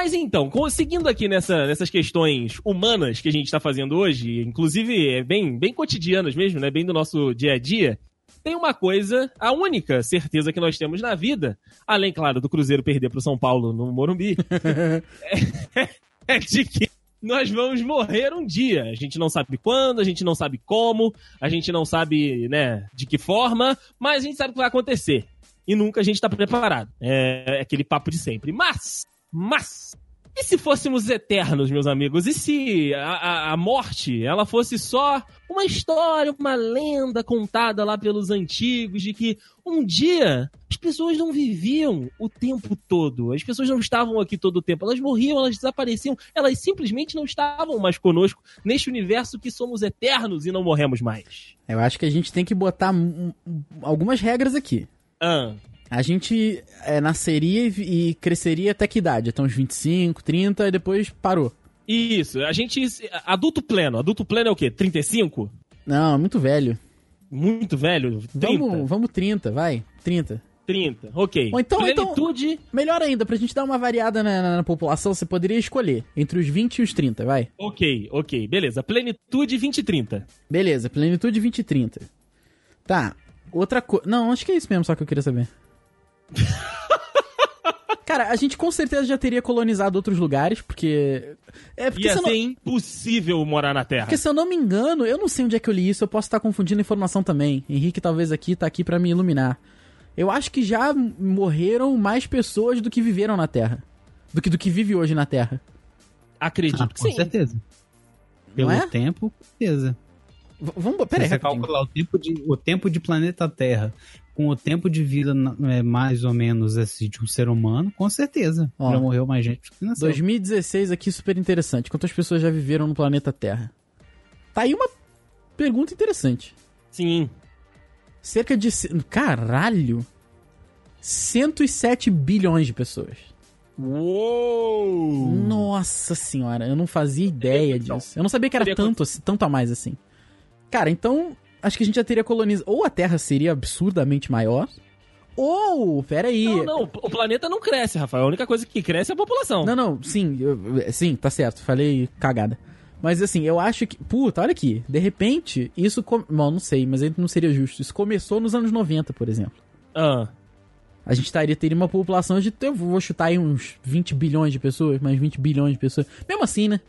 Mas então, seguindo aqui nessa- nessas questões humanas que a gente tá fazendo hoje, inclusive é bem, bem cotidianas mesmo, né? Bem do nosso dia a dia, tem uma coisa, a única certeza que nós temos na vida, além, claro, do Cruzeiro perder pro São Paulo no Morumbi, é, é de que nós vamos morrer um dia. A gente não sabe quando, a gente não sabe como, a gente não sabe, né, de que forma, mas a gente sabe o que vai acontecer. E nunca a gente tá preparado. É, é aquele papo de sempre. Mas, mas, e se fôssemos eternos, meus amigos? E se a, a, a, morte ela fosse só uma história, uma lenda contada lá pelos antigos de que um dia as pessoas não viviam o tempo todo, as pessoas não estavam aqui todo o tempo, elas morriam, elas desapareciam, elas simplesmente não estavam mais conosco neste universo que somos eternos e não morremos mais. Eu acho que a gente tem que botar algumas regras aqui. Ah. A gente é, nasceria e, e cresceria até que idade? Até uns 25, 30 e depois parou. Isso, a gente. Adulto pleno. Adulto pleno é o quê? 35? Não, muito velho. Muito velho? 30? Vamos, vamos 30, vai. 30. 30, ok. Ou então, Plenitude... então, melhor ainda, pra gente dar uma variada na, na, na, população, você poderia escolher entre os 20 e os 30, vai. Ok, ok, beleza. Plenitude 20 e 30. Beleza, plenitude 20 e 30. Tá, outra coisa... Não, acho que é isso mesmo só que eu queria saber. Cara, a gente com certeza já teria colonizado outros lugares, porque. É porque Ia ser não... impossível morar na Terra. Porque se eu não me engano, eu não sei onde é que eu li isso, eu posso estar confundindo informação também. Henrique talvez aqui tá aqui para me iluminar. Eu acho que já morreram mais pessoas do que viveram na Terra. Do que do que vive hoje na Terra. Acredito ah, que com sim. certeza. Pelo é? tempo, com certeza. V vamos, peraí, Se você calcular o tempo, de, o tempo de planeta Terra com o tempo de vida é, mais ou menos assim, de um ser humano, com certeza. Ó, já morreu mais gente que nasceu. 2016 aqui, super interessante. Quantas pessoas já viveram no planeta Terra? Tá aí uma pergunta interessante. Sim. Cerca de... Caralho! 107 bilhões de pessoas. Uou! Nossa senhora, eu não fazia ideia disso. Eu não sabia que era tanto, tanto a mais assim. Cara, então acho que a gente já teria colonizado. Ou a Terra seria absurdamente maior. Ou, peraí. Não, não, o planeta não cresce, Rafael. A única coisa que cresce é a população. Não, não, sim, eu, sim, tá certo. Falei cagada. Mas assim, eu acho que. Puta, olha aqui. De repente, isso. Com... Bom, não sei, mas não seria justo. Isso começou nos anos 90, por exemplo. Ah. A gente estaria, teria uma população de. Eu vou chutar aí uns 20 bilhões de pessoas, mais 20 bilhões de pessoas. Mesmo assim, né?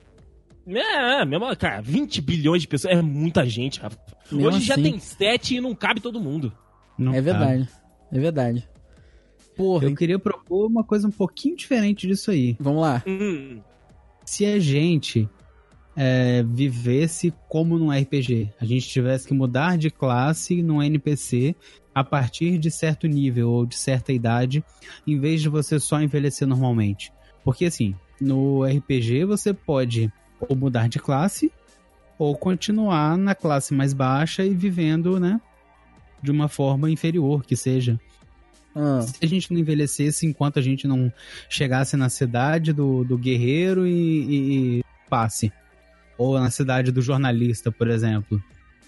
É, mesmo, cara, 20 bilhões de pessoas é muita gente, Rafa. Mesmo Hoje assim, já tem 7 e não cabe todo mundo. Não é verdade. É verdade. Porra. Eu queria propor uma coisa um pouquinho diferente disso aí. Vamos lá. Hum. Se a gente é, vivesse como num RPG, a gente tivesse que mudar de classe num NPC a partir de certo nível ou de certa idade, em vez de você só envelhecer normalmente. Porque assim, no RPG você pode ou mudar de classe, ou continuar na classe mais baixa e vivendo, né? De uma forma inferior, que seja. Ah. Se a gente não envelhecesse enquanto a gente não chegasse na cidade do, do guerreiro e, e, e passe. Ou na cidade do jornalista, por exemplo.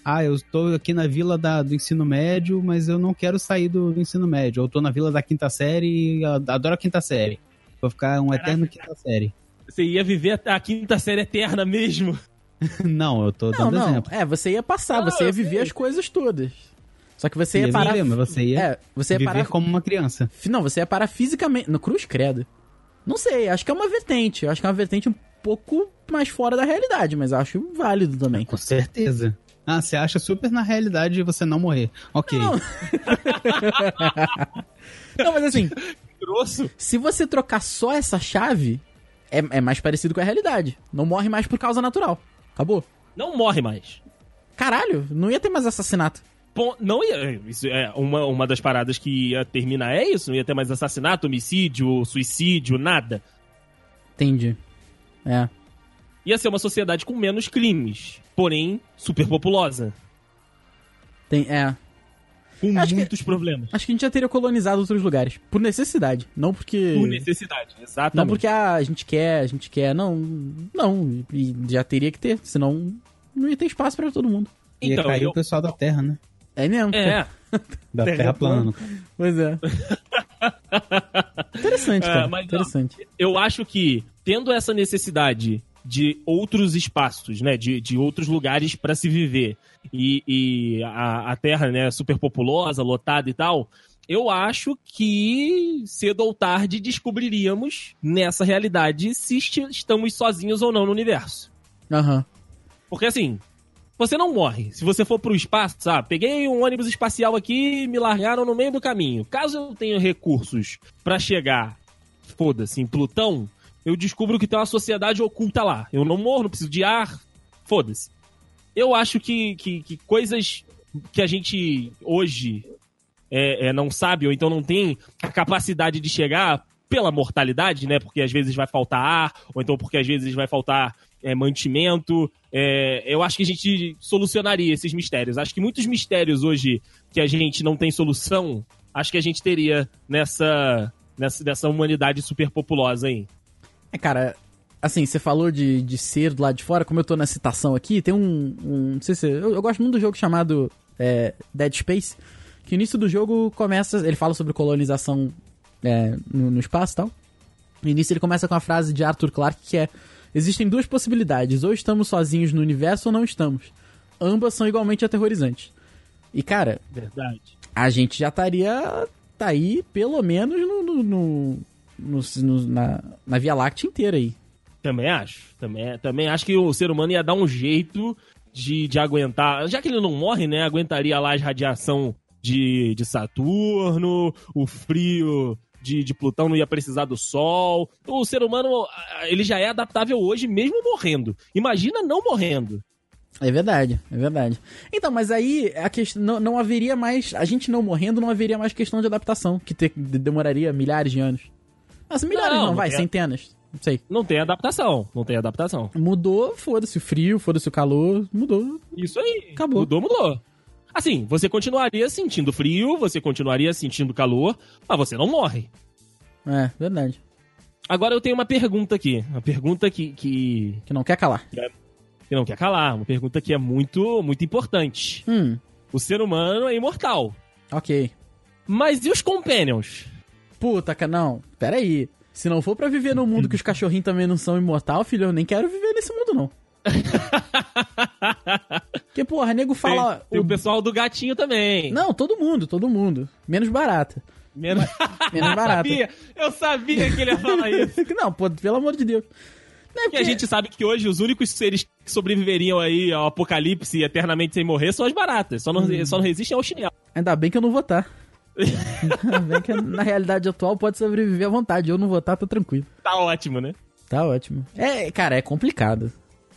Ah, eu estou aqui na vila da, do ensino médio, mas eu não quero sair do, do ensino médio. Ou estou na vila da quinta série e adoro a quinta série. Vou ficar um Caraca. eterno quinta série. Você ia viver a quinta série eterna mesmo? não, eu tô dando não, não. exemplo. É, você ia passar, não, você ia viver as coisas todas. Só que você ia, ia parar. Viver, mas você ia, é, você ia viver parar... como uma criança. Não, você ia parar fisicamente. No Cruz Credo. Não sei, acho que é uma vertente. Eu acho que é uma vertente um pouco mais fora da realidade, mas acho válido também. Com certeza. Ah, você acha super na realidade você não morrer. Ok. Não, não mas assim. Grosso. Se você trocar só essa chave, é, é mais parecido com a realidade. Não morre mais por causa natural. Acabou. Não morre mais. Caralho, não ia ter mais assassinato. Não ia. Isso é uma, uma das paradas que ia terminar é isso. Não ia ter mais assassinato, homicídio, suicídio, nada. Entendi. É. Ia ser uma sociedade com menos crimes, porém superpopulosa. Tem, é com acho muitos que, problemas. Acho que a gente já teria colonizado outros lugares. Por necessidade. Não porque. Por necessidade, exatamente. Não porque ah, a gente quer, a gente quer. Não. Não. E já teria que ter. Senão não ia ter espaço para todo mundo. Ia então, cair eu... o pessoal da Terra, né? É mesmo. É. Da Terra, terra plana. Pois é. interessante, cara. É, mas, interessante. Não, eu acho que, tendo essa necessidade de outros espaços, né? De, de outros lugares para se viver. E, e a, a, Terra, né, super populosa, lotada e tal. eu acho que cedo ou tarde descobriríamos nessa realidade se est- estamos sozinhos ou não no universo. Aham. Porque assim, você não morre. Se você for pro espaço, sabe? Peguei um ônibus espacial aqui e me largaram no meio do caminho. Caso eu tenha recursos pra chegar, foda-se, em Plutão, eu descubro que tem uma sociedade oculta lá. Eu não morro, não preciso de ar, foda-se. Eu acho que, que, que coisas que a gente hoje é, é, não sabe, ou então não tem a capacidade de chegar pela mortalidade, né? Porque às vezes vai faltar ar, ou então porque às vezes vai faltar é, mantimento. É, eu acho que a gente solucionaria esses mistérios. Acho que muitos mistérios hoje que a gente não tem solução, acho que a gente teria nessa, nessa, nessa humanidade super populosa aí. É, cara, assim, você falou de, de ser do lado de fora, como eu tô na citação aqui, tem um. um não sei se. Eu, eu gosto muito do jogo chamado é, Dead Space, que o início do jogo começa. Ele fala sobre colonização é, no, no espaço e tal. No início ele começa com a frase de Arthur Clarke que é: Existem duas possibilidades, ou estamos sozinhos no universo ou não estamos. Ambas são igualmente aterrorizantes. E, cara, Verdade. a gente já estaria tá aí, pelo menos, no, no- no- no- no- na, na Via Láctea inteira aí. Também acho. Também, também acho que o ser humano ia dar um jeito de, de aguentar. Já que ele não morre, né? Aguentaria lá as radiação de, de Saturno, o frio de, de Plutão não ia precisar do Sol. O ser humano, ah, ele já é adaptável hoje, mesmo morrendo. Imagina não morrendo. É verdade, é verdade. Então, mas aí a questão não, não haveria mais. A gente não morrendo, não haveria mais questão de adaptação, que te- de- demoraria milhares de anos. Nossa, milhares Não, não, vai, tem- centenas. Não sei. Não tem adaptação. Não tem adaptação. Mudou, foda-se o frio, foda-se o calor, mudou. Isso aí. Acabou. Mudou, mudou. Assim, você continuaria sentindo frio, você continuaria sentindo calor, mas você não morre. É, verdade. Agora eu tenho uma pergunta aqui. Uma pergunta que, que, Que não quer calar. que não quer calar. Uma pergunta que é muito, muito importante. Hum, O ser humano é imortal. ok. Mas e os companions? Puta, não, pera aí. Se não for pra viver num mundo que os cachorrinhos também não são imortal, filho, eu nem quero viver nesse mundo, não. Porque, porra, nego fala. tem, tem o pessoal do gatinho também. Não, todo mundo, todo mundo. Menos barata. Menos, Menos eu barata. sabia, eu sabia que ele ia falar isso. não, pô, pelo amor de Deus. Não é Porque a gente sabe que hoje os únicos seres que sobreviveriam aí ao apocalipse eternamente sem morrer são as baratas. Só não, Hum. só não resistem ao chinelo. Ainda bem que eu não vou estar. Bem que na realidade atual pode sobreviver à vontade. Eu não vou estar, tô tranquilo. Tá ótimo, né? Tá ótimo. É, cara, é complicado.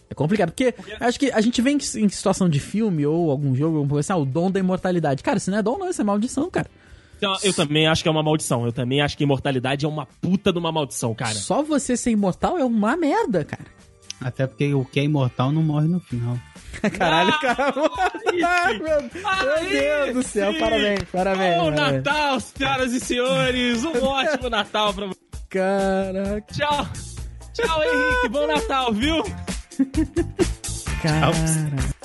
É complicado, porque acho que a gente vem em situação de filme ou algum jogo, alguma coisa assim, ah, o dom da imortalidade. Cara, isso não é dom, não, isso é maldição, cara. Então, eu também acho que é uma maldição. Eu também acho que imortalidade é uma puta de uma maldição, cara. Só você ser imortal é uma merda, cara. Até porque o que é imortal não morre no final. Caralho, Ah, cara. Ai, meu, meu Deus do céu, sim. parabéns, parabéns. Bom parabéns. Natal, senhoras e senhores! Um ótimo Natal pra vocês. Caraca, Tchau! Tchau, Henrique! Bom Natal, viu? cara.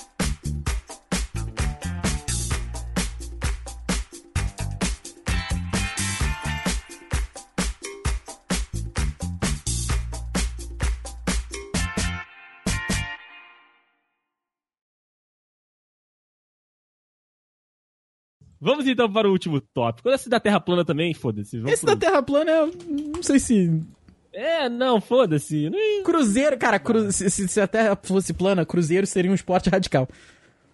Vamos então para o último tópico. Esse da Terra plana também, foda-se. Vamos Esse pro- da Terra plana, eu não sei se É, não, foda-se. Nem- Cruzeiro, cara, cru- se, se- a Terra fosse plana, cruzeiro seria um esporte radical.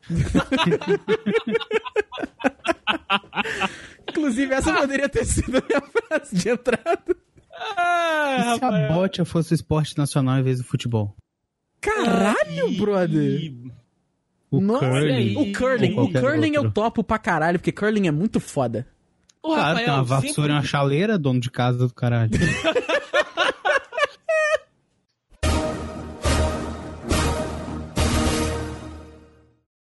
Inclusive, essa poderia ter sido a minha frase de entrada. Ah, E se a rapaz. bote fosse o esporte nacional em vez do futebol? Caralho, brother! O Nossa, curling. O curling, o curling eu topo pra caralho, porque curling é muito foda. Ô, Claro, Rafael, tem uma vassoura e uma sempre- chaleira, dono de casa do caralho.